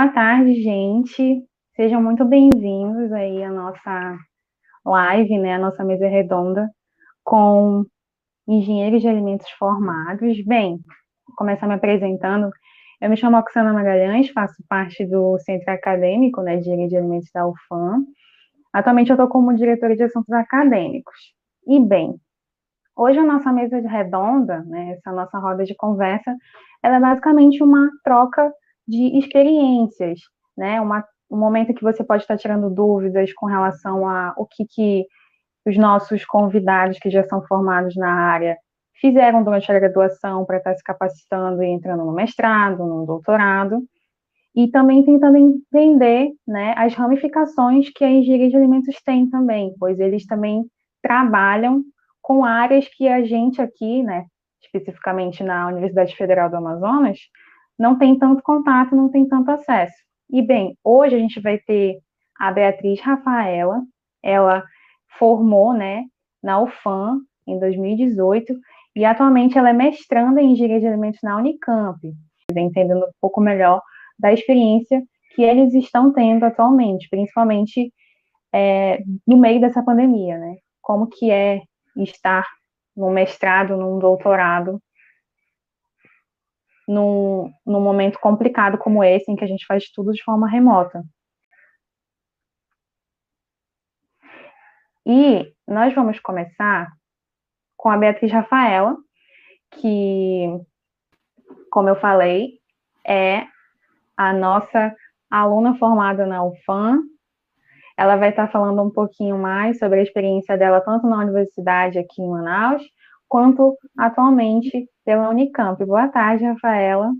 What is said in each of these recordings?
Boa tarde, gente. Sejam muito bem-vindos aí à nossa live, né, a nossa mesa redonda com engenheiros de alimentos formados. Bem, vou começar me apresentando. Eu me chamo Oxana Magalhães, faço parte do Centro Acadêmico né, de Engenharia de Alimentos da UFAM. Atualmente eu estou como diretora de assuntos acadêmicos. E bem, hoje a nossa mesa redonda, né, essa nossa roda de conversa, ela é basicamente uma troca de experiências, né? Uma, um momento que você pode estar tirando dúvidas com relação a o que, que os nossos convidados que já são formados na área fizeram durante a graduação para estar se capacitando e entrando no mestrado, no doutorado, e também tentando entender né, as ramificações que a engenharia de alimentos tem também, pois eles também trabalham com áreas que a gente aqui, né, especificamente na Universidade Federal do Amazonas, não tem tanto contato, não tem tanto acesso. E bem, hoje a gente vai ter a Beatriz Rafaela, ela formou, né, na UFAM em 2018 e atualmente ela é mestranda em engenharia de alimentos na Unicamp, entendendo um pouco melhor da experiência que eles estão tendo atualmente, principalmente é, no meio dessa pandemia, né? Como que é estar no mestrado, num doutorado, num, num momento complicado como esse, em que a gente faz tudo de forma remota. E nós vamos começar com a Beatriz Rafaela, que, como eu falei, é a nossa aluna formada na UFAM. Ela vai estar falando um pouquinho mais sobre a experiência dela, tanto na universidade aqui em Manaus, quanto atualmente pela Unicamp. Boa tarde, Rafaela.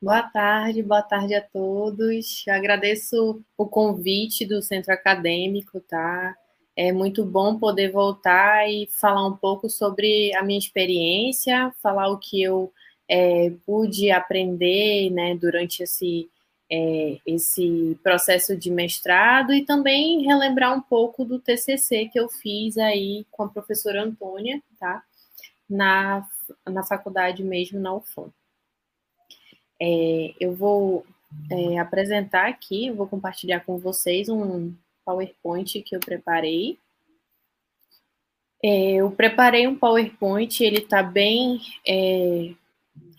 Boa tarde, boa tarde a todos. Eu agradeço o convite do Centro Acadêmico, tá? É muito bom poder voltar e falar um pouco sobre a minha experiência, falar o que eu é, pude aprender né, durante esse, é, esse processo de mestrado e também relembrar um pouco do TCC que eu fiz aí com a professora Antônia, tá? Na na faculdade mesmo, na UFAM. É, eu vou é, apresentar aqui, vou compartilhar com vocês um PowerPoint que eu preparei. É, eu preparei um PowerPoint, ele está bem é,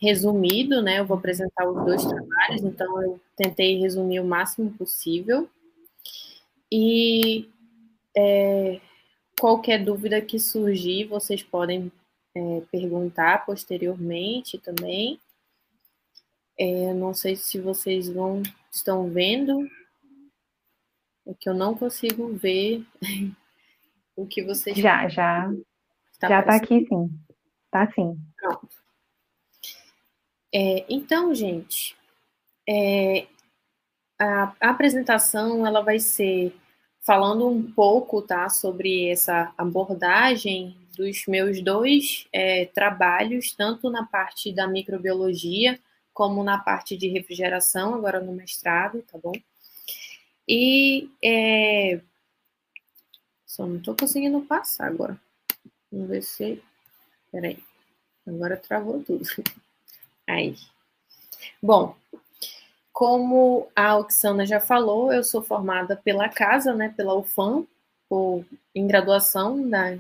resumido, né? Eu vou apresentar os dois trabalhos, então eu tentei resumir o máximo possível. E é, qualquer dúvida que surgir, vocês podem é, perguntar posteriormente também. É, não sei se vocês vão estão vendo, é que eu não consigo ver o que vocês já já está já está aqui sim, tá sim. Pronto. É, então, gente, é, a, a apresentação ela vai ser falando um pouco, tá, sobre essa abordagem dos meus dois é, trabalhos, tanto na parte da microbiologia como na parte de refrigeração, agora no mestrado, tá bom? E é, só não estou conseguindo passar agora. Vamos ver se. Peraí. Agora travou tudo. Aí. Bom, como a Oxana já falou, eu sou formada pela casa, né, pela UFAM, por, em graduação da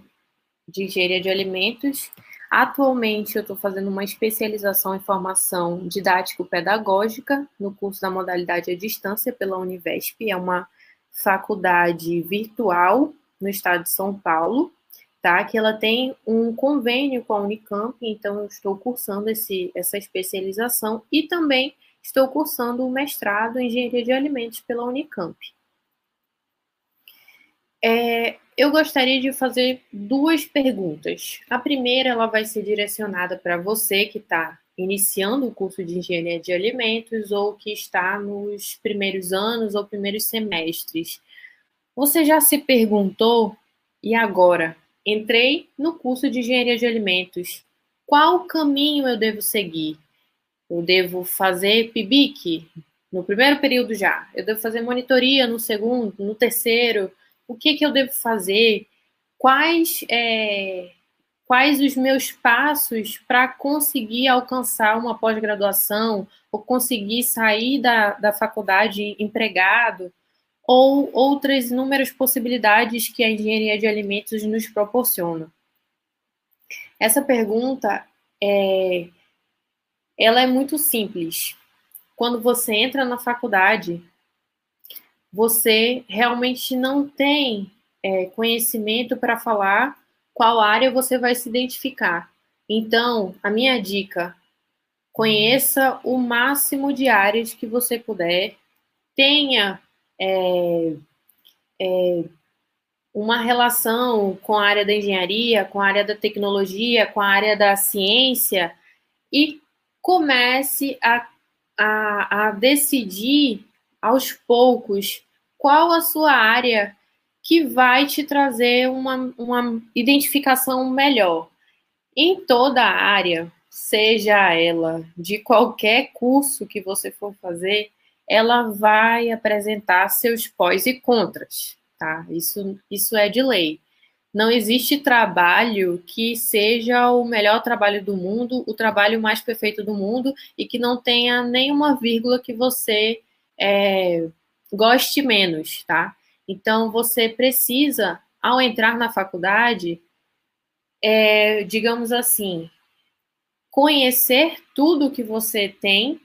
de engenharia de alimentos. Atualmente, eu estou fazendo uma especialização em formação didático-pedagógica no curso da modalidade à distância pela Univesp. É uma faculdade virtual no estado de São Paulo, tá? Que ela tem um convênio com a Unicamp, então eu estou cursando esse, essa especialização e também estou cursando o mestrado em engenharia de alimentos pela Unicamp. É, eu gostaria de fazer duas perguntas. A primeira, ela vai ser direcionada para você que está iniciando o curso de engenharia de alimentos ou que está nos primeiros anos ou primeiros semestres. Você já se perguntou, e agora? Entrei no curso de engenharia de alimentos. Qual caminho eu devo seguir? Eu devo fazer PIBIC no primeiro período já? Eu devo fazer monitoria no segundo, no terceiro? O que, que eu devo fazer, quais é, quais os meus passos para conseguir alcançar uma pós-graduação ou conseguir sair da, da faculdade empregado ou outras inúmeras possibilidades que a engenharia de alimentos nos proporciona. Essa pergunta é, ela é muito simples. Quando você entra na faculdade, você realmente não tem é, conhecimento para falar qual área você vai se identificar. Então, a minha dica: conheça o máximo de áreas que você puder, tenha é, é, uma relação com a área da engenharia, com a área da tecnologia, com a área da ciência e comece a, a, a decidir aos poucos qual a sua área que vai te trazer uma, uma identificação melhor. Em toda a área, seja ela de qualquer curso que você for fazer, ela vai apresentar seus pós e contras, tá? Isso, isso é de lei. Não existe trabalho que seja o melhor trabalho do mundo, o trabalho mais perfeito do mundo e que não tenha nenhuma vírgula que você é, goste menos, tá? Então, você precisa, ao entrar na faculdade, é, digamos assim, conhecer tudo que você tem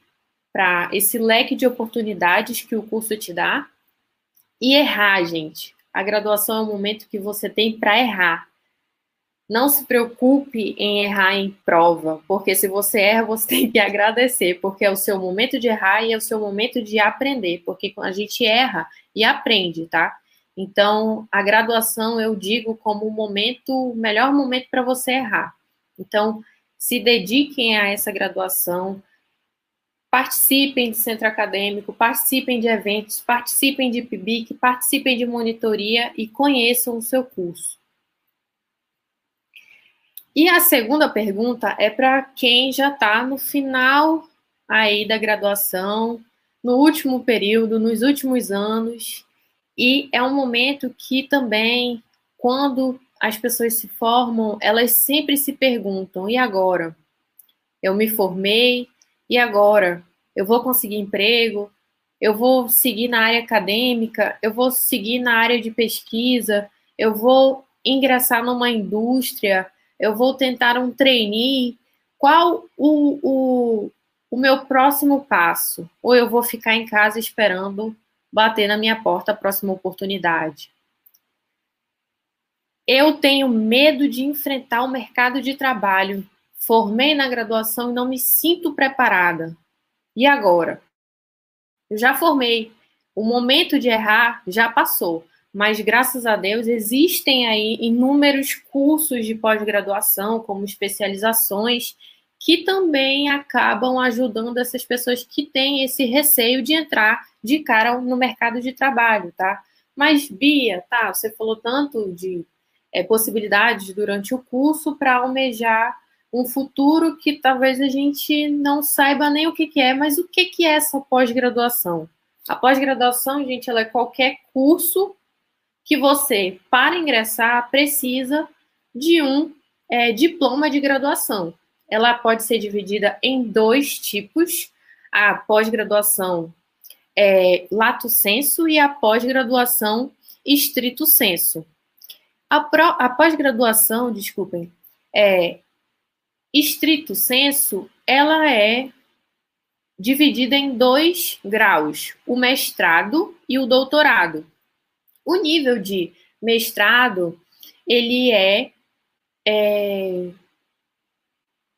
para esse leque de oportunidades que o curso te dá e errar, gente. A graduação é o momento que você tem para errar. Não se preocupe em errar em prova, porque se você erra, você tem que agradecer, porque é o seu momento de errar e é o seu momento de aprender, porque a gente erra e aprende, tá? Então, a graduação eu digo como o momento, melhor momento para você errar. Então, se dediquem a essa graduação, participem de centro acadêmico, participem de eventos, participem de PIBIC, participem de monitoria e conheçam o seu curso. E a segunda pergunta é para quem já está no final aí da graduação, no último período, nos últimos anos, e é um momento que também, quando as pessoas se formam, elas sempre se perguntam: e agora? Eu me formei, e agora? Eu vou conseguir emprego? Eu vou seguir na área acadêmica? Eu vou seguir na área de pesquisa? Eu vou ingressar numa indústria? Eu vou tentar um trainee, qual o, o, o meu próximo passo? Ou eu vou ficar em casa esperando bater na minha porta a próxima oportunidade? Eu tenho medo de enfrentar o mercado de trabalho. Formei na graduação e não me sinto preparada. E agora? Eu já formei. O momento de errar já passou mas graças a Deus existem aí inúmeros cursos de pós-graduação, como especializações, que também acabam ajudando essas pessoas que têm esse receio de entrar de cara no mercado de trabalho, tá? Mas, Bia, tá, você falou tanto de é, possibilidades durante o curso para almejar um futuro que talvez a gente não saiba nem o que, que é, mas o que, que é essa pós-graduação? A pós-graduação, gente, ela é qualquer curso que você, para ingressar, precisa de um é, diploma de graduação. Ela pode ser dividida em dois tipos: a pós-graduação é, lato senso e a pós-graduação estrito senso. A, a pós-graduação, desculpem, é, estrito senso, ela é dividida em dois graus: o mestrado e o doutorado. O nível de mestrado, ele é, é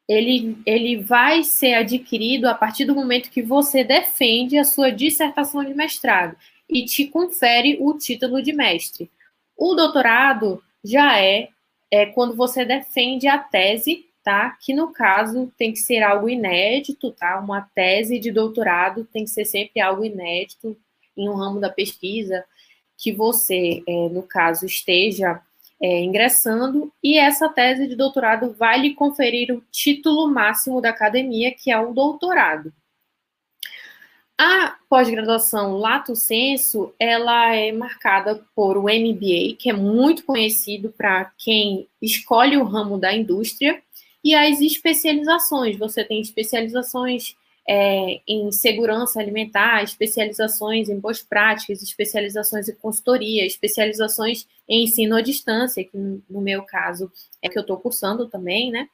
ele, ele vai ser adquirido a partir do momento que você defende a sua dissertação de mestrado e te confere o título de mestre. O doutorado já é, é quando você defende a tese, tá? Que no caso tem que ser algo inédito, tá? Uma tese de doutorado tem que ser sempre algo inédito em um ramo da pesquisa, que você, é, no caso, esteja é, ingressando, e essa tese de doutorado vai lhe conferir o título máximo da academia, que é o doutorado. A pós-graduação Lato Senso, ela é marcada por o MBA, que é muito conhecido para quem escolhe o ramo da indústria, e as especializações. Você tem especializações é, em segurança alimentar, especializações em boas práticas, especializações em consultoria, especializações em ensino à distância, que no meu caso é que eu estou cursando também, né?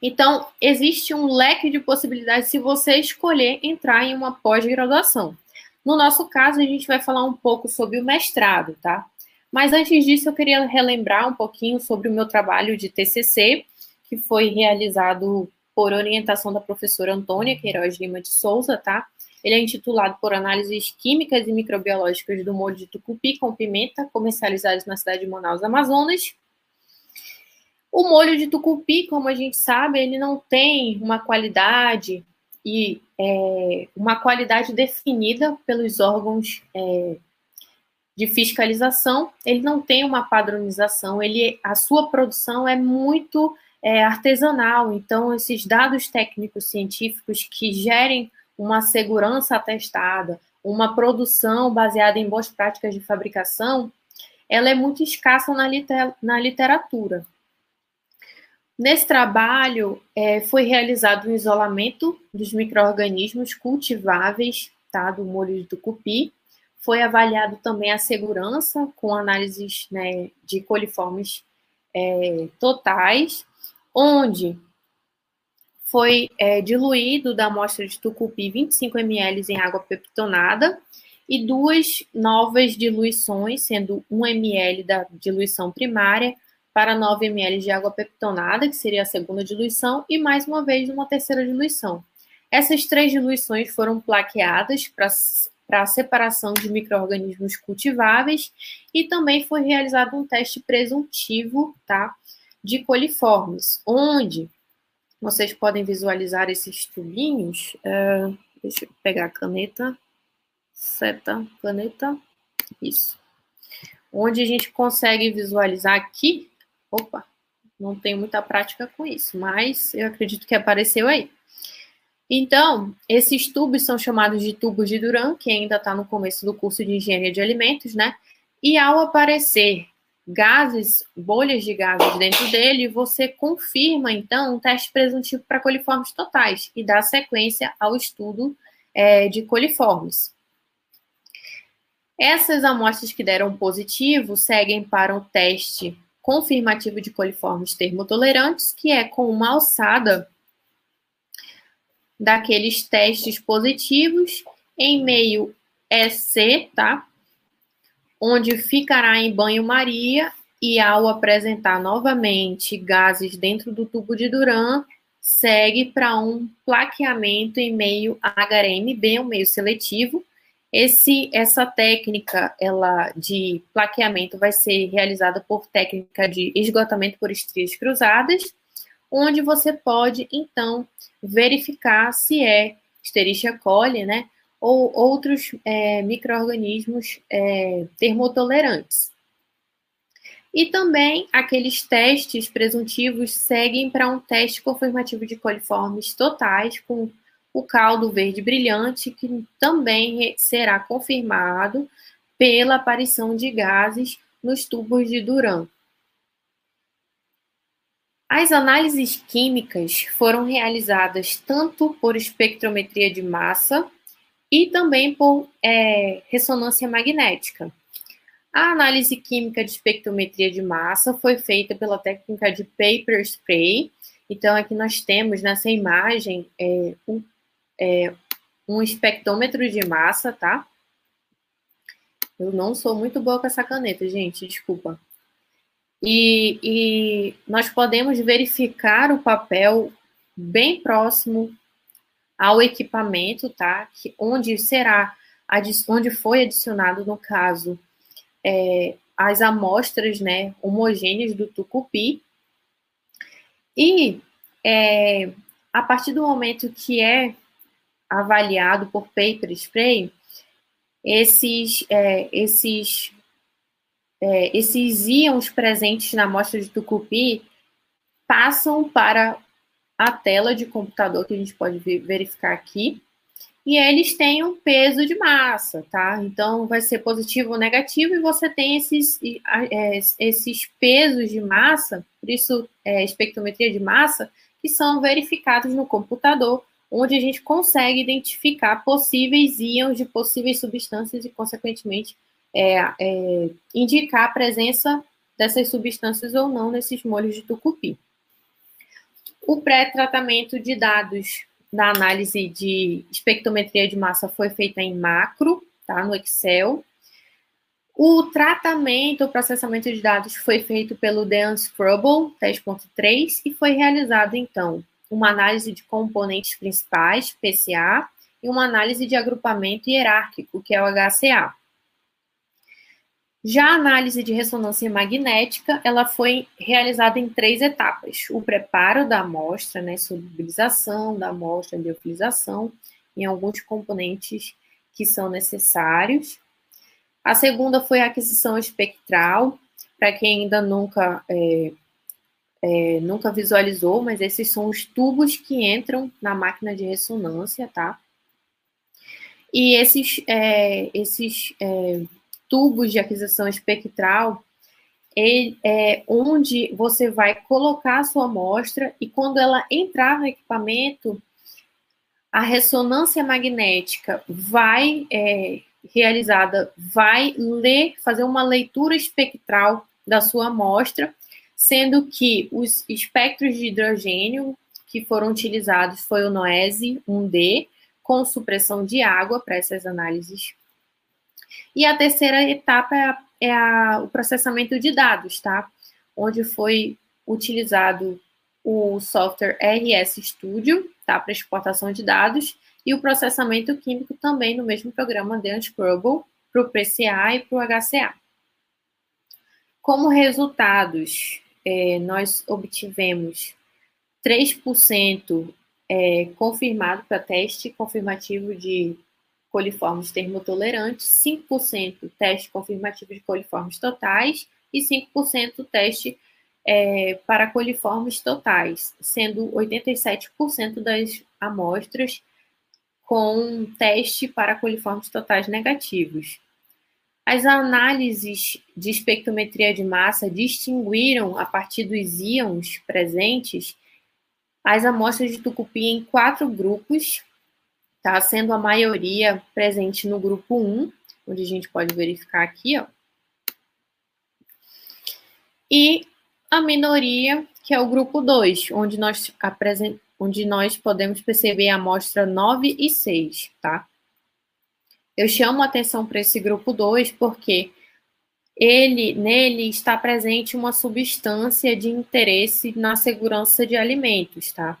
Então, existe um leque de possibilidades se você escolher entrar em uma pós-graduação. No nosso caso, a gente vai falar um pouco sobre o mestrado, tá? Mas antes disso, eu queria relembrar um pouquinho sobre o meu trabalho de TCC, que foi realizado por orientação da professora Antônia Queiroz Lima de Souza, tá? Ele é intitulado por análises químicas e microbiológicas do molho de tucupi com pimenta, comercializados na cidade de Manaus, Amazonas. O molho de tucupi, como a gente sabe, ele não tem uma qualidade e é, uma qualidade definida pelos órgãos é, de fiscalização. Ele não tem uma padronização. Ele, a sua produção é muito é, artesanal. Então, esses dados técnicos científicos que gerem uma segurança atestada, uma produção baseada em boas práticas de fabricação, ela é muito escassa na, liter na literatura. Nesse trabalho, é, foi realizado um isolamento dos micro-organismos cultiváveis tá, do molho de tucupi. Foi avaliado também a segurança com análises né, de coliformes é, totais, onde foi é, diluído da amostra de tucupi 25 ml em água peptonada e duas novas diluições, sendo 1 ml da diluição primária para 9 ml de água peptonada, que seria a segunda diluição, e mais uma vez uma terceira diluição. Essas três diluições foram plaqueadas para a separação de micro-organismos cultiváveis e também foi realizado um teste presuntivo tá, de coliformes, onde vocês podem visualizar esses tubinhos. Uh, deixa eu pegar a caneta. Seta, caneta. Isso. Onde a gente consegue visualizar aqui Opa, não tenho muita prática com isso, mas eu acredito que apareceu aí. Então, esses tubos são chamados de tubos de Duran, que ainda está no começo do curso de engenharia de alimentos, né? E ao aparecer gases, bolhas de gases dentro dele, você confirma, então, um teste presuntivo para coliformes totais e dá sequência ao estudo é, de coliformes. Essas amostras que deram positivo seguem para um teste confirmativo de coliformes termotolerantes, que é com uma alçada daqueles testes positivos em meio EC, tá? Onde ficará em banho-maria e ao apresentar novamente gases dentro do tubo de Duran, segue para um plaqueamento em meio HRMB, um meio seletivo, esse, essa técnica ela de plaqueamento vai ser realizada por técnica de esgotamento por estrias cruzadas, onde você pode, então, verificar se é Escherichia coli, né, ou outros é, micro-organismos é, termotolerantes. E também aqueles testes presuntivos seguem para um teste confirmativo de coliformes totais, com o caldo verde brilhante, que também será confirmado pela aparição de gases nos tubos de Duran. As análises químicas foram realizadas tanto por espectrometria de massa e também por é, ressonância magnética. A análise química de espectrometria de massa foi feita pela técnica de paper spray. Então, aqui nós temos nessa imagem é, um é, um espectrômetro de massa, tá? Eu não sou muito boa com essa caneta, gente, desculpa. E, e nós podemos verificar o papel bem próximo ao equipamento, tá? Que, onde será, onde foi adicionado, no caso, é, as amostras, né, homogêneas do tucupi. E é, a partir do momento que é avaliado por paper spray, esses, é, esses, é, esses íons presentes na amostra de tucupi passam para a tela de computador que a gente pode verificar aqui. e eles têm um peso de massa, tá? Então, vai ser positivo ou negativo, e você tem esses, é, esses pesos de massa, por isso, é, espectrometria de massa, que são verificados no computador, onde a gente consegue identificar possíveis íons de possíveis substâncias e, consequentemente, é, é, indicar a presença dessas substâncias ou não nesses molhos de tucupi. O pré-tratamento de dados da análise de espectrometria de massa foi feita em macro, tá, no Excel. O tratamento, o processamento de dados foi feito pelo The Unscrubble 10.3 e foi realizado, então, uma análise de componentes principais, PCA, e uma análise de agrupamento hierárquico, que é o HCA. Já a análise de ressonância magnética, ela foi realizada em três etapas. O preparo da amostra, né, solubilização da amostra, liofilização, em alguns componentes que são necessários. A segunda foi a aquisição espectral, para quem ainda nunca é, é, nunca visualizou, mas esses são os tubos que entram na máquina de ressonância, tá? E esses, é, esses é, tubos de aquisição espectral é onde você vai colocar a sua amostra e quando ela entrar no equipamento, a ressonância magnética vai é, realizada, vai ler, fazer uma leitura espectral da sua amostra sendo que os espectros de hidrogênio que foram utilizados foi o NOESE 1D, com supressão de água para essas análises. E a terceira etapa é, a, é a, o processamento de dados, tá? Onde foi utilizado o software RS Studio, tá? Para exportação de dados, e o processamento químico também no mesmo programa de Unscrubble, para o PCA e para o HCA. Como resultados é, nós obtivemos 3% é, confirmado para teste confirmativo de coliformes termotolerantes, 5% teste confirmativo de coliformes totais e 5% teste é, para coliformes totais, sendo 87% das amostras com teste para coliformes totais negativos. As análises de espectrometria de massa distinguiram, a partir dos íons presentes, as amostras de tucupi em quatro grupos, tá? sendo a maioria presente no grupo 1, onde a gente pode verificar aqui, ó. E a minoria, que é o grupo 2, onde nós, onde nós podemos perceber a amostra 9 e 6, tá? Eu chamo a atenção para esse grupo 2 porque ele, nele está presente uma substância de interesse na segurança de alimentos, tá?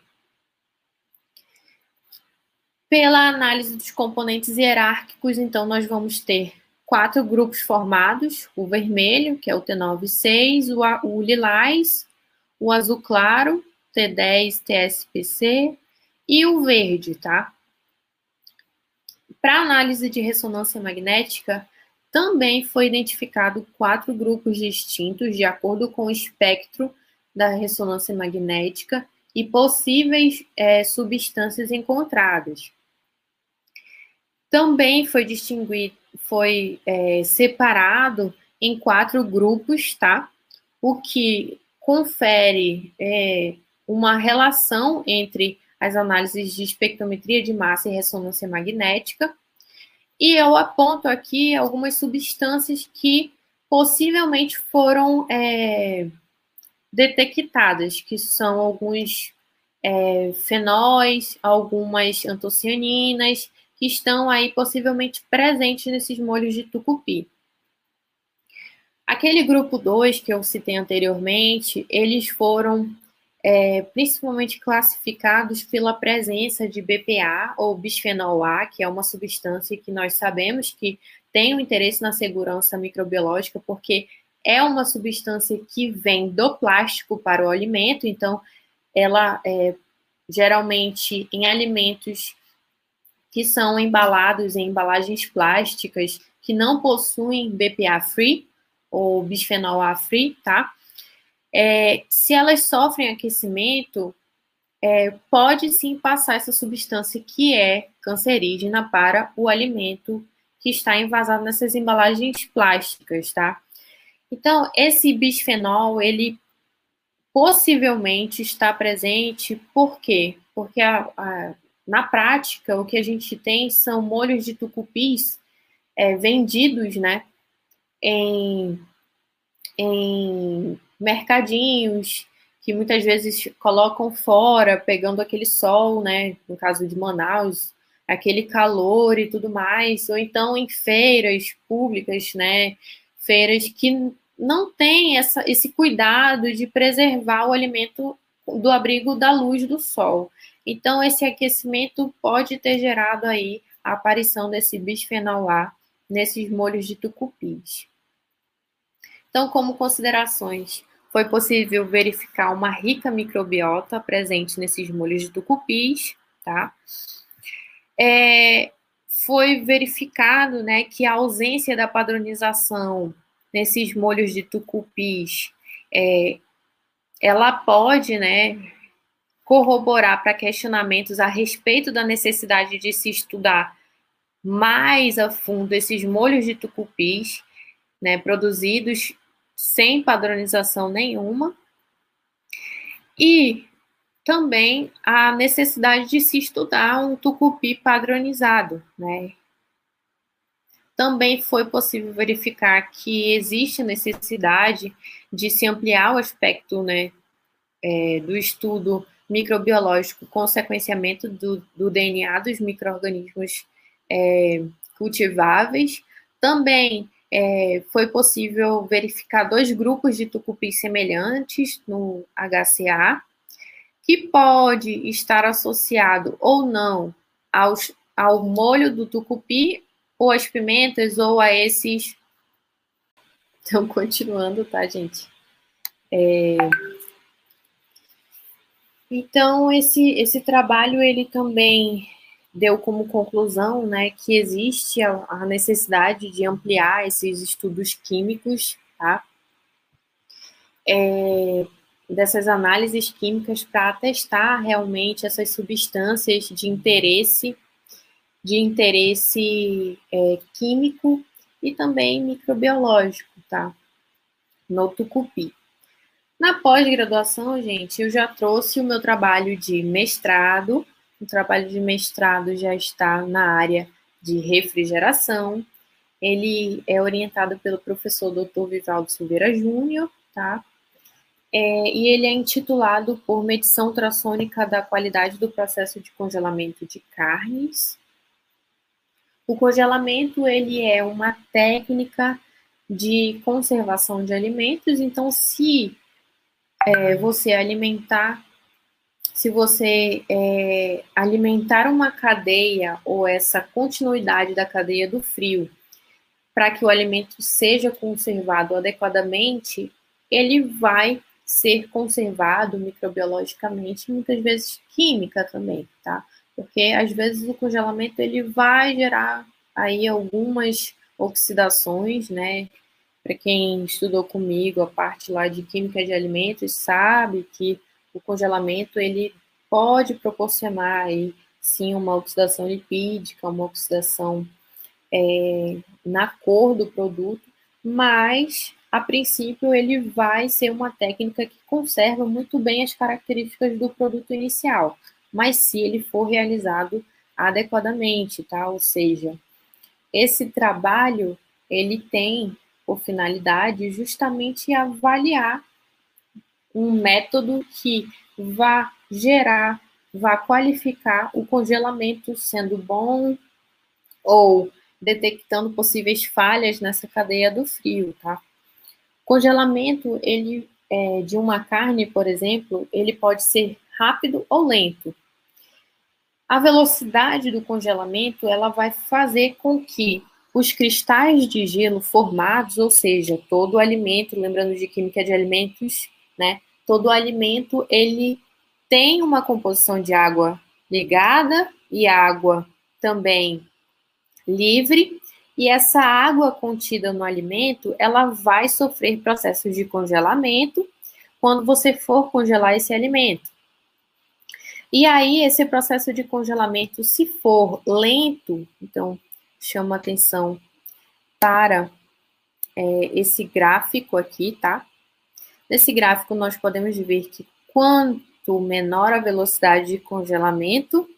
Pela análise dos componentes hierárquicos, então, nós vamos ter quatro grupos formados: o vermelho, que é o T9-6, o, o lilás, o azul claro, T10, TSPC, e o verde, tá? Para análise de ressonância magnética, também foi identificado quatro grupos distintos de acordo com o espectro da ressonância magnética e possíveis é, substâncias encontradas. Também foi distinguido, foi é, separado em quatro grupos, tá? O que confere é, uma relação entre as análises de espectrometria de massa e ressonância magnética. E eu aponto aqui algumas substâncias que possivelmente foram é, detectadas, que são alguns é, fenóis, algumas antocianinas, que estão aí possivelmente presentes nesses molhos de tucupi. Aquele grupo 2 que eu citei anteriormente, eles foram é, principalmente classificados pela presença de BPA ou bisfenol A, que é uma substância que nós sabemos que tem um interesse na segurança microbiológica, porque é uma substância que vem do plástico para o alimento, então ela é geralmente em alimentos que são embalados em embalagens plásticas que não possuem BPA free ou bisfenol A free, tá? é, se elas sofrem aquecimento, é, pode sim passar essa substância que é cancerígena para o alimento que está envasado nessas embalagens plásticas, tá? Então, esse bisfenol, ele possivelmente está presente, por quê? Porque a, a, na prática, o que a gente tem são molhos de tucupis é, vendidos, né, em, em mercadinhos, que muitas vezes colocam fora, pegando aquele sol, né, no caso de Manaus, aquele calor e tudo mais, ou então em feiras públicas, né, feiras que não têm essa, esse cuidado de preservar o alimento do abrigo da luz do sol. Então, esse aquecimento pode ter gerado aí a aparição desse bisfenol A nesses molhos de tucupis. Então, como considerações, foi possível verificar uma rica microbiota presente nesses molhos de tucupis, tá? é, foi verificado né, que a ausência da padronização nesses molhos de tucupis, é, ela pode né, corroborar para questionamentos a respeito da necessidade de se estudar mais a fundo esses molhos de tucupis, né, produzidos sem padronização nenhuma. E também a necessidade de se estudar um tucupi padronizado, né? Também foi possível verificar que existe a necessidade de se ampliar o aspecto né, é, do estudo microbiológico com sequenciamento do, do DNA dos micro-organismos é, cultiváveis. Também é, foi possível verificar dois grupos de tucupis semelhantes no HCA, que pode estar associado ou não aos, ao molho do tucupi, ou às pimentas, ou a esses. Então, continuando, tá, gente? É... Então, esse, esse trabalho, ele também deu como conclusão, né, que existe a, a necessidade de ampliar esses estudos químicos, tá? É, dessas análises químicas para atestar realmente essas substâncias de interesse, de interesse é, químico e também microbiológico, tá? No tucupi. Na pós-graduação, gente, eu já trouxe o meu trabalho de mestrado. O trabalho de mestrado já está na área de refrigeração. Ele é orientado pelo professor Dr. Vivaldo Silveira Júnior, tá? É, e ele é intitulado por medição ultrassônica da qualidade do processo de congelamento de carnes. O congelamento ele é uma técnica de conservação de alimentos. Então, se é, você alimentar, se você é, alimentar uma cadeia ou essa continuidade da cadeia do frio para que o alimento seja conservado adequadamente, ele vai ser conservado microbiologicamente, muitas vezes química também, tá? Porque às vezes o congelamento ele vai gerar aí algumas oxidações, né? Para quem estudou comigo a parte lá de química de alimentos sabe que o congelamento ele pode proporcionar aí sim uma oxidação lipídica, uma oxidação é, na cor do produto, mas a princípio, ele vai ser uma técnica que conserva muito bem as características do produto inicial, mas se ele for realizado adequadamente, tá? Ou seja, esse trabalho ele tem por finalidade justamente avaliar um método que vá gerar, vá qualificar o congelamento sendo bom ou detectando possíveis falhas nessa cadeia do frio, tá? Congelamento, ele é, de uma carne, por exemplo, ele pode ser rápido ou lento. A velocidade do congelamento, ela vai fazer com que os cristais de gelo formados, ou seja, todo o alimento, lembrando de química de alimentos, né? Todo alimento, ele tem uma composição de água ligada e água também livre, e essa água contida no alimento, ela vai sofrer processos de congelamento quando você for congelar esse alimento. E aí, esse processo de congelamento, se for lento, então chama atenção para é, esse gráfico aqui, tá? Nesse gráfico, nós podemos ver que quanto menor a velocidade de congelamento,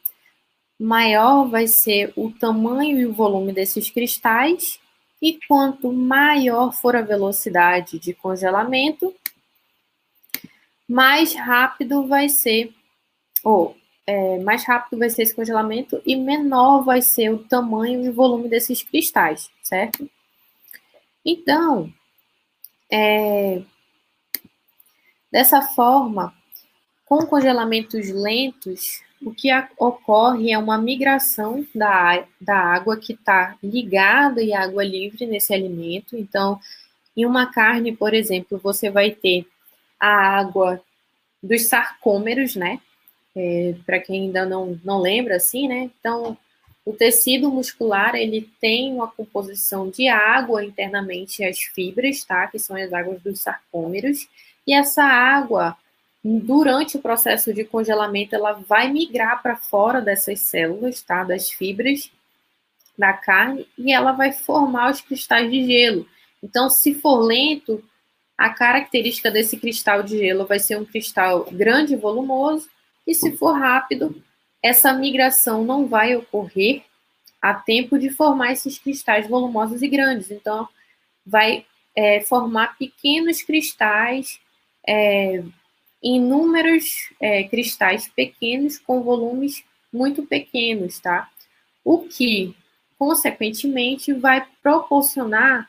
maior vai ser o tamanho e o volume desses cristais, e quanto maior for a velocidade de congelamento, mais rápido vai ser, ou é, mais rápido vai ser esse congelamento e menor vai ser o tamanho e o volume desses cristais, certo? Então, é, dessa forma, com congelamentos lentos, o que ocorre é uma migração da, da água que está ligada e água livre nesse alimento. Então, em uma carne, por exemplo, você vai ter a água dos sarcômeros, né? É, Para quem ainda não, não lembra, assim, né? Então, o tecido muscular, ele tem uma composição de água internamente, as fibras, tá? Que são as águas dos sarcômeros. E essa água, durante o processo de congelamento, ela vai migrar para fora dessas células, tá? Das fibras da carne e ela vai formar os cristais de gelo. Então, se for lento, a característica desse cristal de gelo vai ser um cristal grande e volumoso, e se for rápido, essa migração não vai ocorrer a tempo de formar esses cristais volumosos e grandes. Então, vai é, formar pequenos cristais é, inúmeros é, cristais pequenos com volumes muito pequenos, tá? O que, consequentemente, vai proporcionar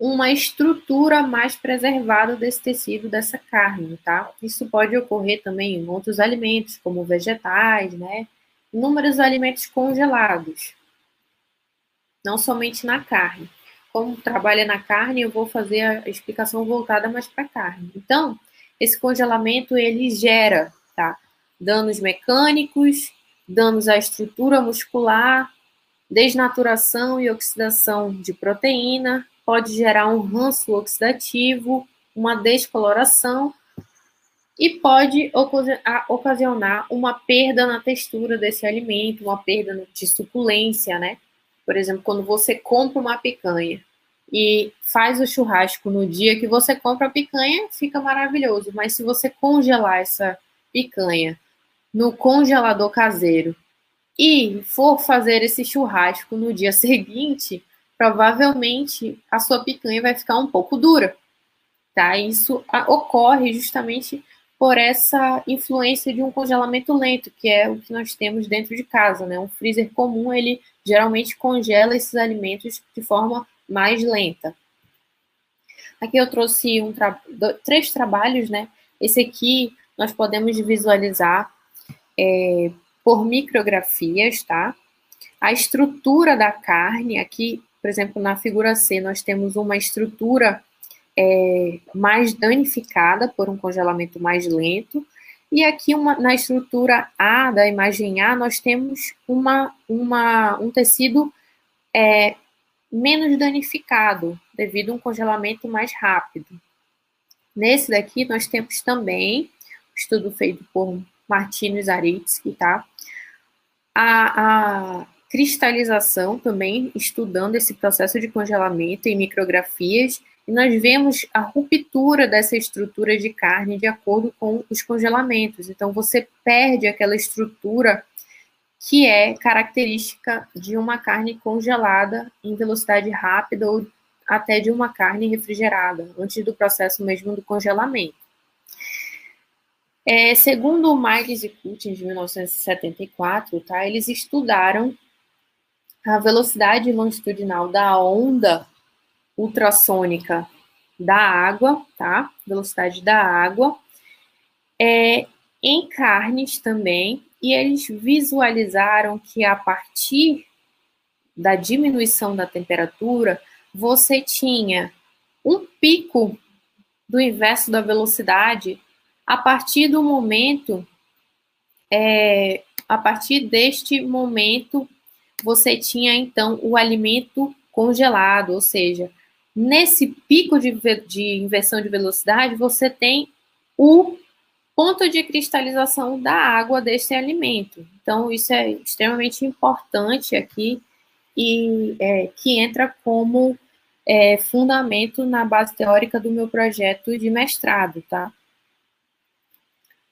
uma estrutura mais preservada desse tecido, dessa carne, tá? Isso pode ocorrer também em outros alimentos, como vegetais, né? Inúmeros alimentos congelados, não somente na carne. Como trabalha na carne, eu vou fazer a explicação voltada mais para a carne. Então, esse congelamento ele gera tá? danos mecânicos, danos à estrutura muscular, desnaturação e oxidação de proteína, pode gerar um ranço oxidativo, uma descoloração e pode ocasionar uma perda na textura desse alimento, uma perda de suculência, né? Por exemplo, quando você compra uma picanha e faz o churrasco no dia que você compra a picanha, fica maravilhoso. Mas se você congelar essa picanha no congelador caseiro e for fazer esse churrasco no dia seguinte, provavelmente a sua picanha vai ficar um pouco dura. Tá? Isso ocorre justamente por essa influência de um congelamento lento, que é o que nós temos dentro de casa, né? Um freezer comum, ele geralmente congela esses alimentos de forma mais lenta. Aqui eu trouxe um tra três trabalhos, né? Esse aqui nós podemos visualizar é, por micrografias, tá? A estrutura da carne, aqui, por exemplo, na figura C, nós temos uma estrutura é, mais danificada por um congelamento mais lento. E aqui uma, na estrutura A, da imagem A, nós temos uma, uma, um tecido é, menos danificado, devido a um congelamento mais rápido. Nesse daqui, nós temos também, estudo feito por Martino Zaritsky, tá? A, a cristalização também, estudando esse processo de congelamento em micrografias, e nós vemos a ruptura dessa estrutura de carne de acordo com os congelamentos. Então, você perde aquela estrutura que é característica de uma carne congelada em velocidade rápida ou até de uma carne refrigerada, antes do processo mesmo do congelamento. É, segundo o Miles e Putin, de 1974, tá, eles estudaram a velocidade longitudinal da onda ultrassônica da água, tá? Velocidade da água, é, em carnes também, e eles visualizaram que a partir da diminuição da temperatura, você tinha um pico do inverso da velocidade a partir do momento, é, a partir deste momento, você tinha então o alimento congelado, ou seja, nesse pico de, de inversão de velocidade, você tem o ponto de cristalização da água desse alimento. Então, isso é extremamente importante aqui e é, que entra como é, fundamento na base teórica do meu projeto de mestrado, tá?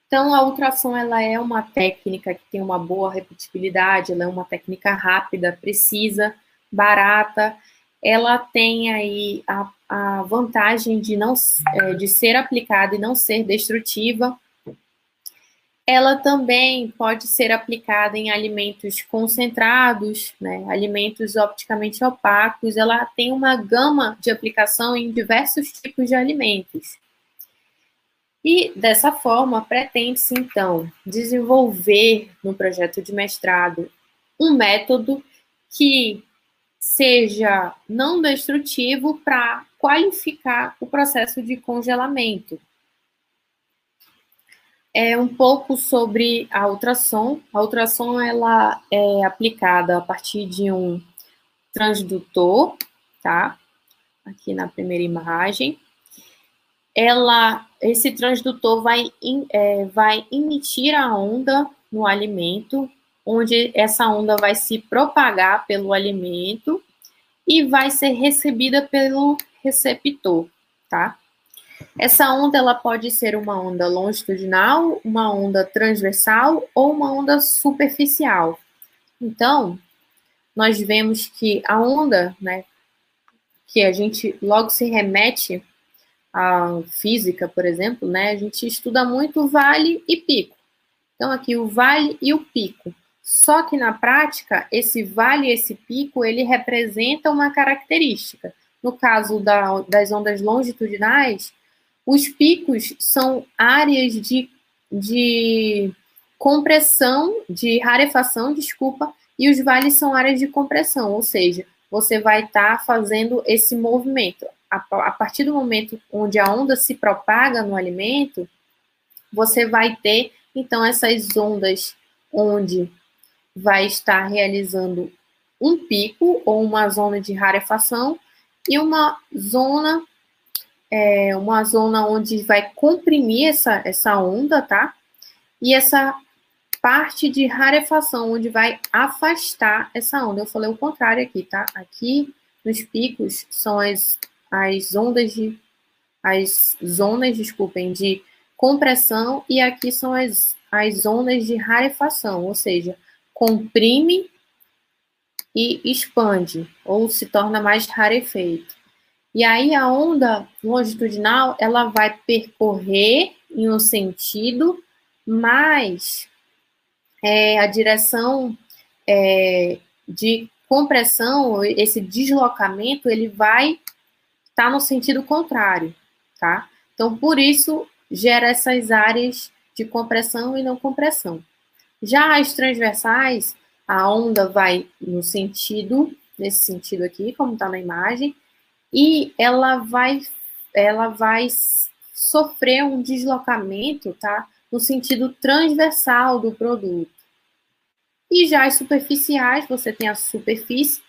Então, a ultrassom ela é uma técnica que tem uma boa repetibilidade, ela é uma técnica rápida, precisa, barata. Ela tem aí a, a vantagem de não é, de ser aplicada e não ser destrutiva. Ela também pode ser aplicada em alimentos concentrados, né, alimentos opticamente opacos. Ela tem uma gama de aplicação em diversos tipos de alimentos. E dessa forma, pretende-se então desenvolver no projeto de mestrado um método que seja não destrutivo para qualificar o processo de congelamento. É um pouco sobre a ultrassom. A ultrassom ela é aplicada a partir de um transdutor, tá? Aqui na primeira imagem ela, esse transdutor vai, é, vai emitir a onda no alimento, onde essa onda vai se propagar pelo alimento e vai ser recebida pelo receptor, tá? Essa onda ela pode ser uma onda longitudinal, uma onda transversal ou uma onda superficial. Então, nós vemos que a onda, né, que a gente logo se remete a física, por exemplo, né, a gente estuda muito vale e pico. Então, aqui o vale e o pico. Só que na prática, esse vale e esse pico, ele representa uma característica. No caso da, das ondas longitudinais, os picos são áreas de, de compressão, de rarefação, desculpa, e os vales são áreas de compressão, ou seja, você vai estar tá fazendo esse movimento a, a partir do momento onde a onda se propaga no alimento, você vai ter então essas ondas onde vai estar realizando um pico ou uma zona de rarefação e uma zona é, uma zona onde vai comprimir essa, essa onda, tá? E essa parte de rarefação onde vai afastar essa onda. Eu falei o contrário aqui, tá? Aqui nos picos são as as ondas de as zonas, desculpem, de compressão e aqui são as, as zonas de rarefação, ou seja, comprime e expande, ou se torna mais rarefeito. E aí a onda longitudinal, ela vai percorrer em um sentido, mas é, a direção é, de compressão, esse deslocamento, ele vai está no sentido contrário, tá? Então, por isso, gera essas áreas de compressão e não compressão. Já as transversais, a onda vai no sentido, nesse sentido aqui, como está na imagem, e ela vai, ela vai sofrer um deslocamento, tá? No sentido transversal do produto. E já as superficiais, você tem a superfície,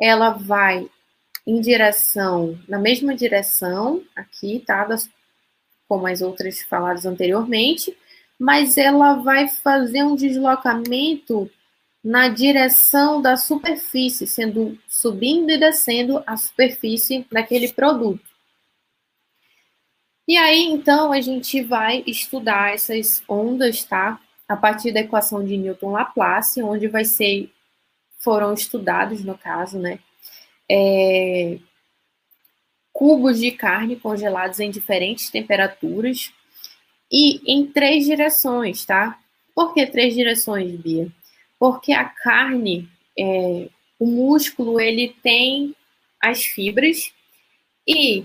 ela vai em direção, na mesma direção, aqui, tá? Das, como as outras faladas anteriormente, mas ela vai fazer um deslocamento na direção da superfície, sendo subindo e descendo a superfície daquele produto. E aí, então, a gente vai estudar essas ondas, tá? A partir da equação de Newton-Laplace, onde vai ser foram estudados, no caso, né? É, cubos de carne congelados em diferentes temperaturas e em três direções, tá? Por que três direções, Bia? Porque a carne, é, o músculo, ele tem as fibras e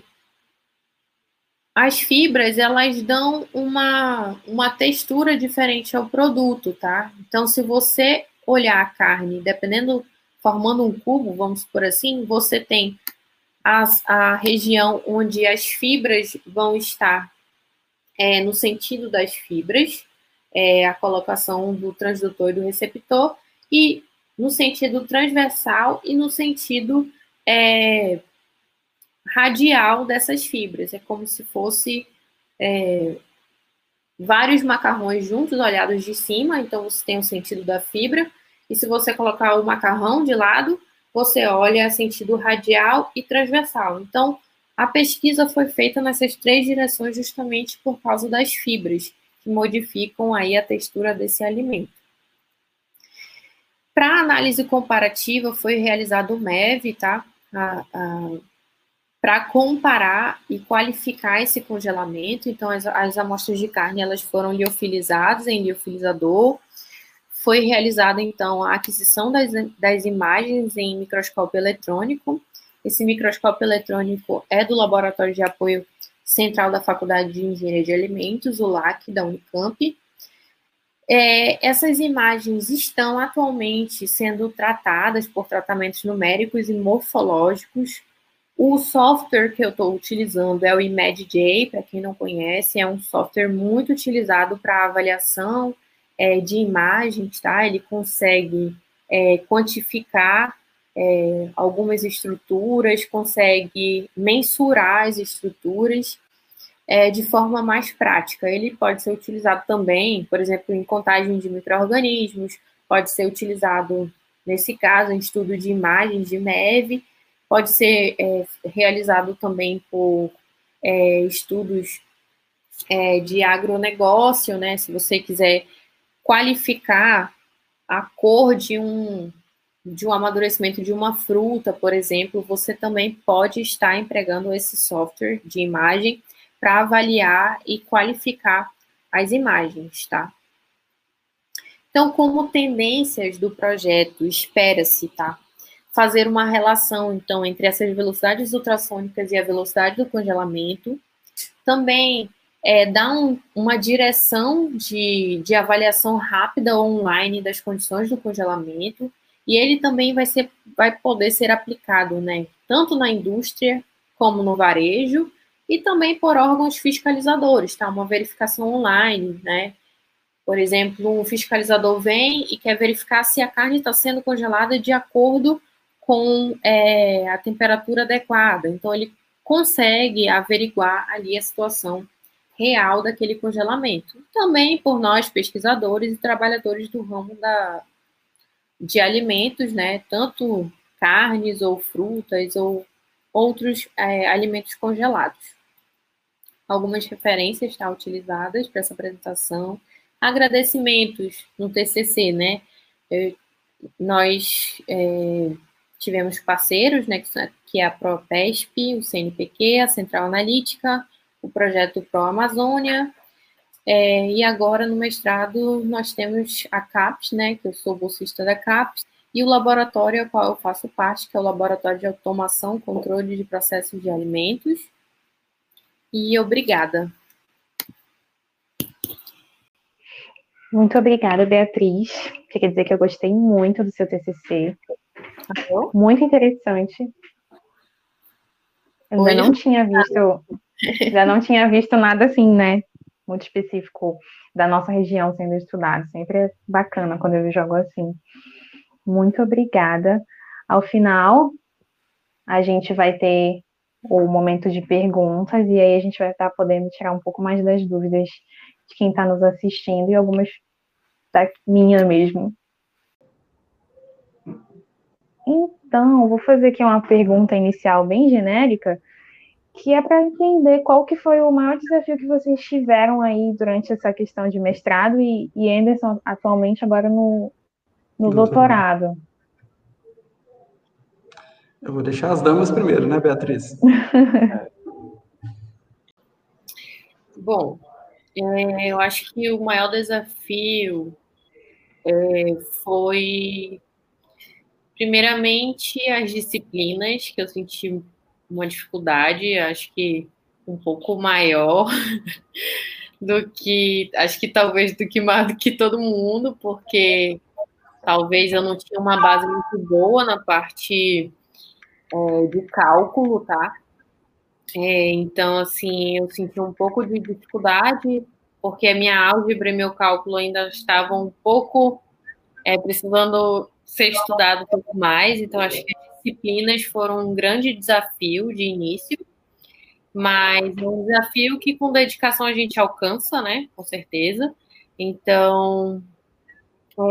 as fibras, elas dão uma, uma textura diferente ao produto, tá? Então, se você olhar a carne, dependendo formando um cubo, vamos por assim, você tem as, a região onde as fibras vão estar é, no sentido das fibras, é, a colocação do transdutor e do receptor, e no sentido transversal e no sentido é, radial dessas fibras. É como se fosse é, vários macarrões juntos, olhados de cima, então você tem o sentido da fibra. E se você colocar o macarrão de lado, você olha sentido radial e transversal. Então, a pesquisa foi feita nessas três direções justamente por causa das fibras, que modificam aí a textura desse alimento. Para análise comparativa, foi realizado o MEV, tá? Para comparar e qualificar esse congelamento. Então, as, as amostras de carne elas foram liofilizadas em liofilizador. Foi realizada, então, a aquisição das, das imagens em microscópio eletrônico esse microscópio eletrônico é do Laboratório de Apoio Central da Faculdade de Engenharia de Alimentos, o LAC, da Unicamp. É, essas imagens estão atualmente sendo tratadas por tratamentos numéricos e morfológicos. O software que eu estou utilizando é o IMEDJ, para quem não conhece, é um software muito utilizado para avaliação é, de imagens, tá? Ele consegue é, quantificar é, algumas estruturas, consegue mensurar as estruturas é, de forma mais prática. Ele pode ser utilizado também, por exemplo, em contagem de micro-organismos, pode ser utilizado, nesse caso, em estudo de imagens de MEV, pode ser é, realizado também por é, estudos é, de agronegócio, né? Se você quiser qualificar a cor de um, de um amadurecimento de uma fruta, por exemplo, você também pode estar empregando esse software de imagem para avaliar e qualificar as imagens, tá? Então, como tendências do projeto, espera-se, tá? Fazer uma relação, então, entre essas velocidades ultrassônicas e a velocidade do congelamento. Também é, dar um, uma direção de, de avaliação rápida online das condições do congelamento e ele também vai, ser, vai poder ser aplicado, né, tanto na indústria como no varejo, e também por órgãos fiscalizadores, tá? Uma verificação online, né? Por exemplo, um fiscalizador vem e quer verificar se a carne está sendo congelada de acordo com é, a temperatura adequada. Então, ele consegue averiguar ali a situação real daquele congelamento. Também por nós, pesquisadores e trabalhadores do ramo da, de alimentos, né? Tanto carnes ou frutas ou outros é, alimentos congelados. Algumas referências tá, utilizadas para essa apresentação. Agradecimentos no TCC, né? Eu, nós é, tivemos parceiros, né? Que é a ProPesp, o CNPq, a Central Analítica, o projeto Pro Amazônia, é, e agora no mestrado nós temos a CAPES, né, que eu sou bolsista da CAPES, e o laboratório ao qual eu faço parte, que é o Laboratório de Automação e Controle de Processos de Alimentos. E obrigada. Muito obrigada, Beatriz. Queria dizer que eu gostei muito do seu TCC. Muito interessante. Eu ainda não tinha visto, já não tinha visto nada assim, né? muito específico da nossa região sendo estudado. Sempre é bacana quando eu jogo assim. Muito obrigada. Ao final, a gente vai ter o momento de perguntas e aí a gente vai estar podendo tirar um pouco mais das dúvidas de quem está nos assistindo e algumas da minha mesmo. Então, vou fazer aqui uma pergunta inicial bem genérica que é para entender qual que foi o maior desafio que vocês tiveram aí durante essa questão de mestrado e, e Anderson atualmente agora no, no doutorado. Eu vou deixar as damas primeiro, né, Beatriz? Bom, é, eu acho que o maior desafio é, foi, primeiramente, as disciplinas, que eu senti uma dificuldade, acho que um pouco maior do que, acho que talvez do que mais do que todo mundo, porque talvez eu não tinha uma base muito boa na parte é, de cálculo, tá? É, então, assim, eu senti um pouco de dificuldade, porque a minha álgebra e meu cálculo ainda estavam um pouco é, precisando ser estudado um pouco mais, então acho que disciplinas foram um grande desafio de início, mas é um desafio que com dedicação a gente alcança, né? Com certeza. Então,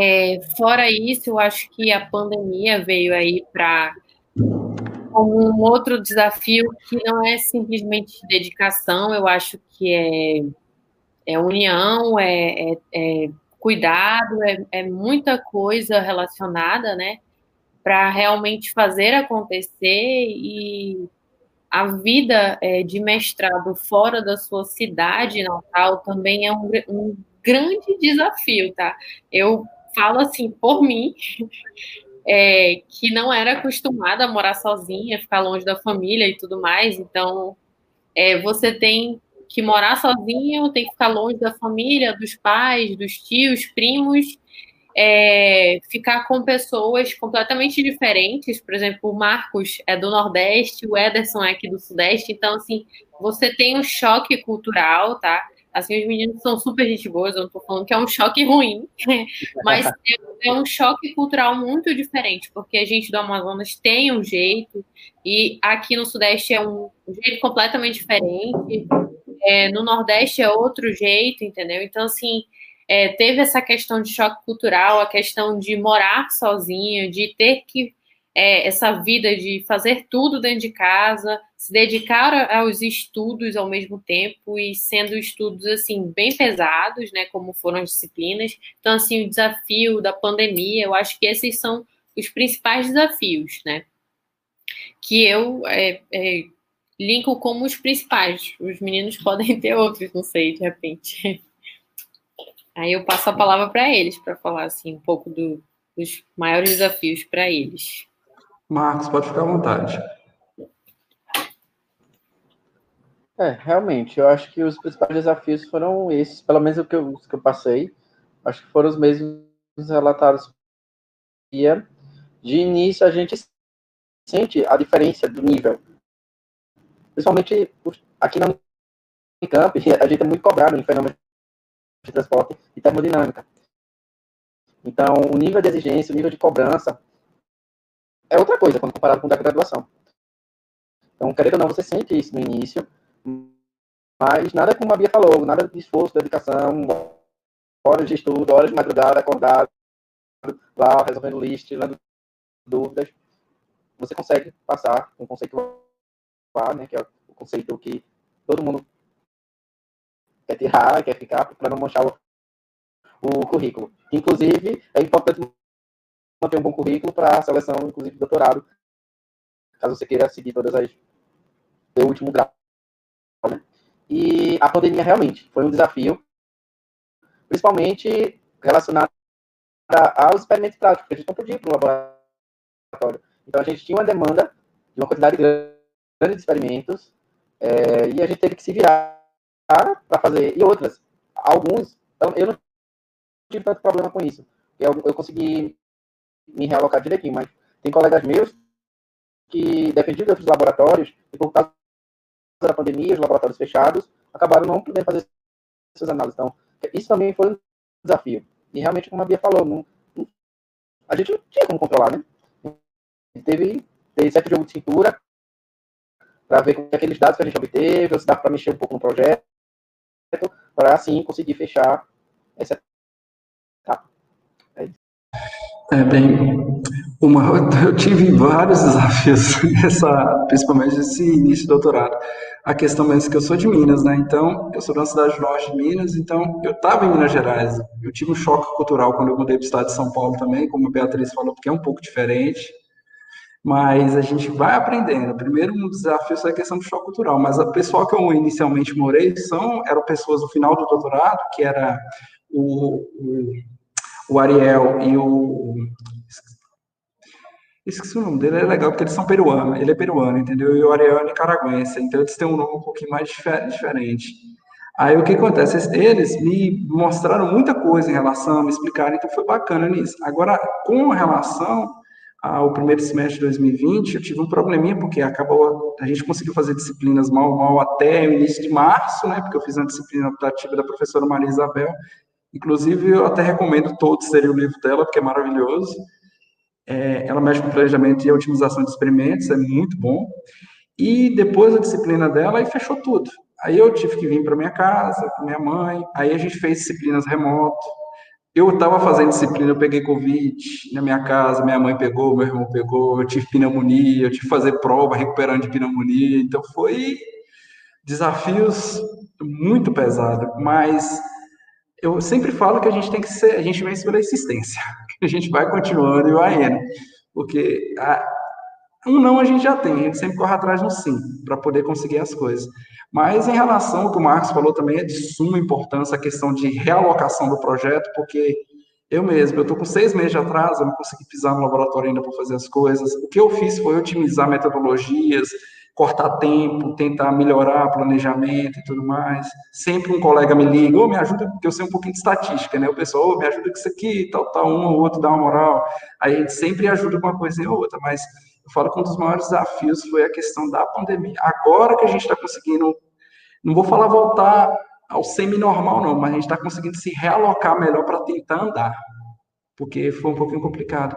é, fora isso, eu acho que a pandemia veio aí para um outro desafio que não é simplesmente dedicação, eu acho que é, é união, é, é, é cuidado, é, é muita coisa relacionada, né? Para realmente fazer acontecer e a vida é, de mestrado fora da sua cidade natal também é um, um grande desafio, tá? Eu falo assim por mim, é, que não era acostumada a morar sozinha, ficar longe da família e tudo mais, então é, você tem que morar sozinho, tem que ficar longe da família, dos pais, dos tios, primos, é, ficar com pessoas completamente diferentes. Por exemplo, o Marcos é do Nordeste, o Ederson é aqui do Sudeste. Então, assim, você tem um choque cultural, tá? Assim, os meninos são super gente boas, eu não tô falando que é um choque ruim, mas é, é um choque cultural muito diferente, porque a gente do Amazonas tem um jeito, e aqui no Sudeste é um jeito completamente diferente, é, no Nordeste é outro jeito, entendeu? Então, assim, é, teve essa questão de choque cultural, a questão de morar sozinho, de ter que é, essa vida de fazer tudo dentro de casa, se dedicar aos estudos ao mesmo tempo e sendo estudos assim bem pesados, né, como foram as disciplinas. Então assim, o desafio da pandemia, eu acho que esses são os principais desafios, né, que eu é, é, linko como os principais. Os meninos podem ter outros, não sei, de repente. Aí eu passo a palavra para eles para falar assim um pouco do, dos maiores desafios para eles. Marcos, pode ficar à vontade. É, realmente, eu acho que os principais desafios foram esses, pelo menos o que eu, os que eu passei, acho que foram os mesmos relatados. De início, a gente sente a diferença do nível principalmente aqui na Unicamp, a gente é muito cobrado em fenômenos de transporte e termodinâmica. Então, o nível de exigência, o nível de cobrança é outra coisa quando comparado com o da graduação. Então, querendo ou não, você sente isso no início, mas nada como a Bia falou, nada de esforço, dedicação, horas de estudo, horas de madrugada, acordado, lá resolvendo list, lendo dúvidas, você consegue passar um conceito né, que é o conceito que todo mundo quer tirar, quer ficar, para não manchar o, o currículo. Inclusive, é importante manter um bom currículo para a seleção, inclusive, de doutorado, caso você queira seguir todas as do último grau. Né? E a pandemia realmente foi um desafio, principalmente relacionado aos experimentos práticos, que a gente não podia ir para o laboratório. Então, a gente tinha uma demanda de uma quantidade grande grandes experimentos, é, e a gente teve que se virar para fazer. E outras, alguns, então, eu não tive tanto problema com isso. Eu, eu consegui me realocar direitinho, mas tem colegas meus que dependiam de outros laboratórios, e por causa da pandemia, os laboratórios fechados, acabaram não podendo fazer essas análises. Então, isso também foi um desafio. E realmente, como a Bia falou, não, a gente não tinha como controlar, né? Teve, teve certo jogo de cintura, para ver com aqueles dados que a gente obteve, se dá para mexer um pouco no projeto, para assim conseguir fechar essa etapa. É, é bem, uma, eu tive vários desafios, nessa, principalmente nesse início do doutorado. A questão é que eu sou de Minas, né? Então, eu sou de uma cidade norte de Minas, então eu estava em Minas Gerais. Eu tive um choque cultural quando eu mudei para o estado de São Paulo também, como a Beatriz falou, porque é um pouco diferente mas a gente vai aprendendo. Primeiro, um desafio é a questão do choque cultural, mas o pessoal que eu inicialmente morei são, eram pessoas do final do doutorado, que era o, o, o Ariel e o... Esqueci o nome dele, é legal, porque eles são peruanos, ele é peruano, entendeu? E o Ariel é nicaragüense, então eles têm um nome um pouquinho mais diferente. Aí o que acontece? Eles me mostraram muita coisa em relação, me explicaram, então foi bacana nisso. Agora, com relação ao primeiro semestre de 2020, eu tive um probleminha, porque acabou, a gente conseguiu fazer disciplinas mal, mal até o início de março, né, porque eu fiz uma disciplina optativa da professora Maria Isabel, inclusive eu até recomendo todos terem o livro dela, porque é maravilhoso, é, ela mexe com planejamento e otimização de experimentos, é muito bom, E depois da disciplina dela, aí fechou tudo. Aí eu tive que vir para minha casa, com minha mãe. Aí a gente fez disciplinas remoto. Eu estava fazendo disciplina, eu peguei Covid na minha casa, minha mãe pegou, meu irmão pegou, eu tive pneumonia, eu tive que fazer prova recuperando de pneumonia. Então foi desafios muito pesados, mas eu sempre falo que a gente tem que ser, a gente vence pela insistência, a gente vai continuando e vai indo, porque a, um não a gente já tem, a gente sempre corre atrás de um sim, para poder conseguir as coisas. Mas em relação ao que o Marcos falou também, é de suma importância a questão de realocação do projeto, porque eu mesmo, eu estou com seis meses de atraso, eu não consegui pisar no laboratório ainda para fazer as coisas. O que eu fiz foi otimizar metodologias, cortar tempo, tentar melhorar planejamento e tudo mais. Sempre um colega me liga, ou oh, me ajuda, porque eu sei um pouquinho de estatística, né? O pessoal, oh, me ajuda com isso aqui, tal, tal, um ou outro dá uma moral. Aí a gente sempre ajuda com uma coisa ou outra, mas eu falo que um dos maiores desafios foi a questão da pandemia. Agora que a gente está conseguindo, não vou falar voltar ao semi-normal, não, mas a gente está conseguindo se realocar melhor para tentar andar, porque foi um pouquinho complicado.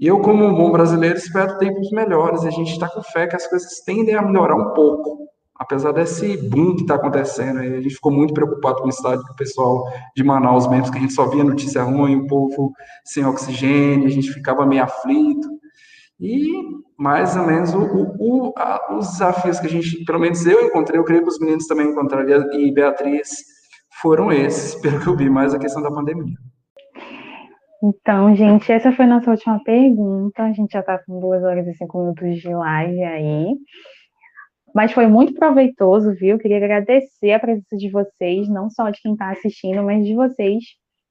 E eu, como um bom brasileiro, espero tempos melhores. A gente está com fé que as coisas tendem a melhorar um pouco, apesar desse boom que está acontecendo. A gente ficou muito preocupado com o estado do pessoal de Manaus mesmo, que a gente só via notícia ruim, o povo sem oxigênio, a gente ficava meio aflito. E mais ou menos o, o, a, os desafios que a gente, pelo menos eu encontrei, eu creio que os meninos também encontraram, e Beatriz, foram esses, pelo que eu vi, mais a questão da pandemia. Então, gente, essa foi nossa última pergunta. A gente já está com duas horas e cinco minutos de live aí. Mas foi muito proveitoso, viu? Queria agradecer a presença de vocês, não só de quem está assistindo, mas de vocês,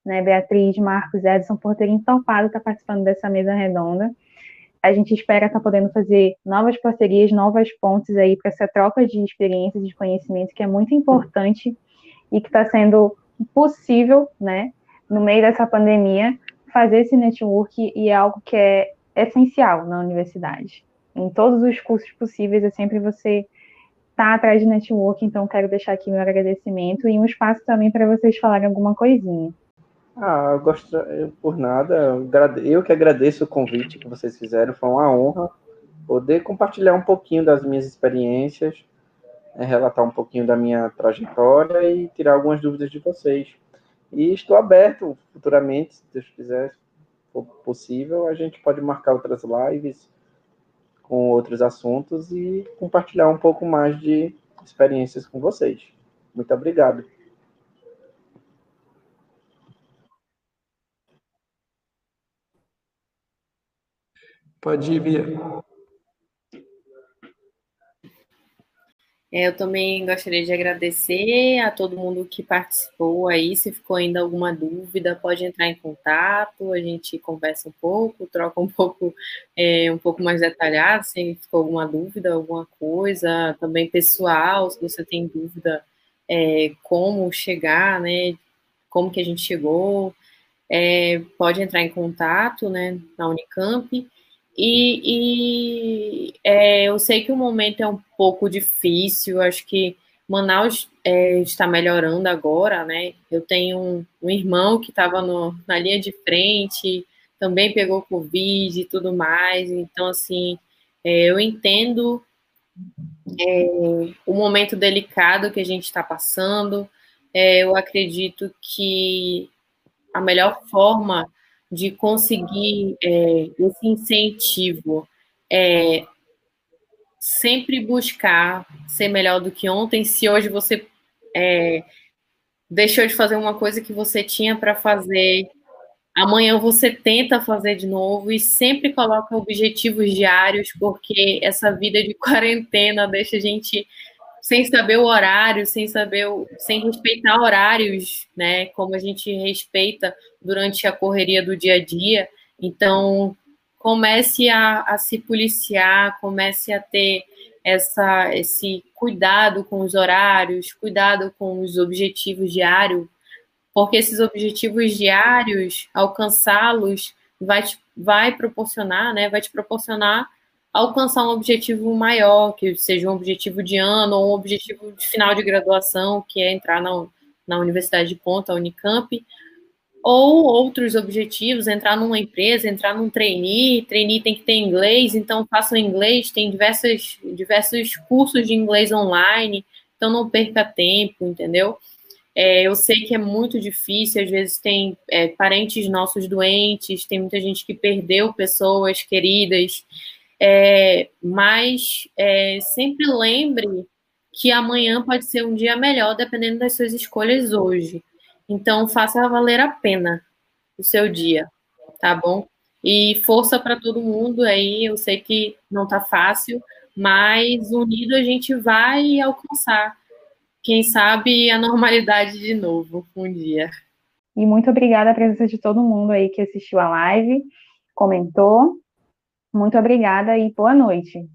né, Beatriz, Marcos, Edson, por terem topado estar tá participando dessa mesa redonda. A gente espera estar tá podendo fazer novas parcerias, novas pontes aí para essa troca de experiências e de conhecimento, que é muito importante e que está sendo possível, né, no meio dessa pandemia, fazer esse network e é algo que é essencial na universidade. Em todos os cursos possíveis, é sempre você estar tá atrás de network, então quero deixar aqui meu agradecimento e um espaço também para vocês falarem alguma coisinha. Ah, eu gosto, por nada, eu que agradeço o convite que vocês fizeram, foi uma honra poder compartilhar um pouquinho das minhas experiências, né, relatar um pouquinho da minha trajetória e tirar algumas dúvidas de vocês. E estou aberto futuramente, se Deus quiser, se for possível, a gente pode marcar outras lives com outros assuntos e compartilhar um pouco mais de experiências com vocês. Muito obrigado. Pode ir, Bia. É, eu também gostaria de agradecer a todo mundo que participou aí. Se ficou ainda alguma dúvida, pode entrar em contato, a gente conversa um pouco, troca um pouco, é, um pouco mais detalhado, se ficou alguma dúvida, alguma coisa, também pessoal, se você tem dúvida é, como chegar, né? Como que a gente chegou, é, pode entrar em contato, né, na Unicamp. E, e é, eu sei que o momento é um pouco difícil, acho que Manaus é, está melhorando agora, né? Eu tenho um, um irmão que estava na linha de frente, também pegou Covid e tudo mais, então, assim, é, eu entendo é, o momento delicado que a gente está passando, é, eu acredito que a melhor forma de conseguir é, esse incentivo, é, sempre buscar ser melhor do que ontem. Se hoje você é, deixou de fazer uma coisa que você tinha para fazer, amanhã você tenta fazer de novo e sempre coloca objetivos diários, porque essa vida de quarentena deixa a gente sem saber o horário, sem saber, o, sem respeitar horários, né? Como a gente respeita durante a correria do dia a dia. Então, comece a, a se policiar, comece a ter essa, esse cuidado com os horários, cuidado com os objetivos diários, porque esses objetivos diários, alcançá-los, vai, vai proporcionar, né? Vai te proporcionar alcançar um objetivo maior, que seja um objetivo de ano ou um objetivo de final de graduação, que é entrar na, na Universidade de Ponta, a Unicamp, ou outros objetivos, entrar numa empresa, entrar num trainee, trainee tem que ter inglês, então façam inglês, tem diversos, diversos cursos de inglês online, então não perca tempo, entendeu? É, eu sei que é muito difícil, às vezes tem é, parentes nossos doentes, tem muita gente que perdeu pessoas queridas, é, mas é, sempre lembre que amanhã pode ser um dia melhor, dependendo das suas escolhas hoje. Então, faça valer a pena o seu dia, tá bom? E força para todo mundo aí, eu sei que não tá fácil, mas unido a gente vai alcançar quem sabe a normalidade de novo um dia. E muito obrigada a presença de todo mundo aí que assistiu a live, comentou. Muito obrigada e boa noite.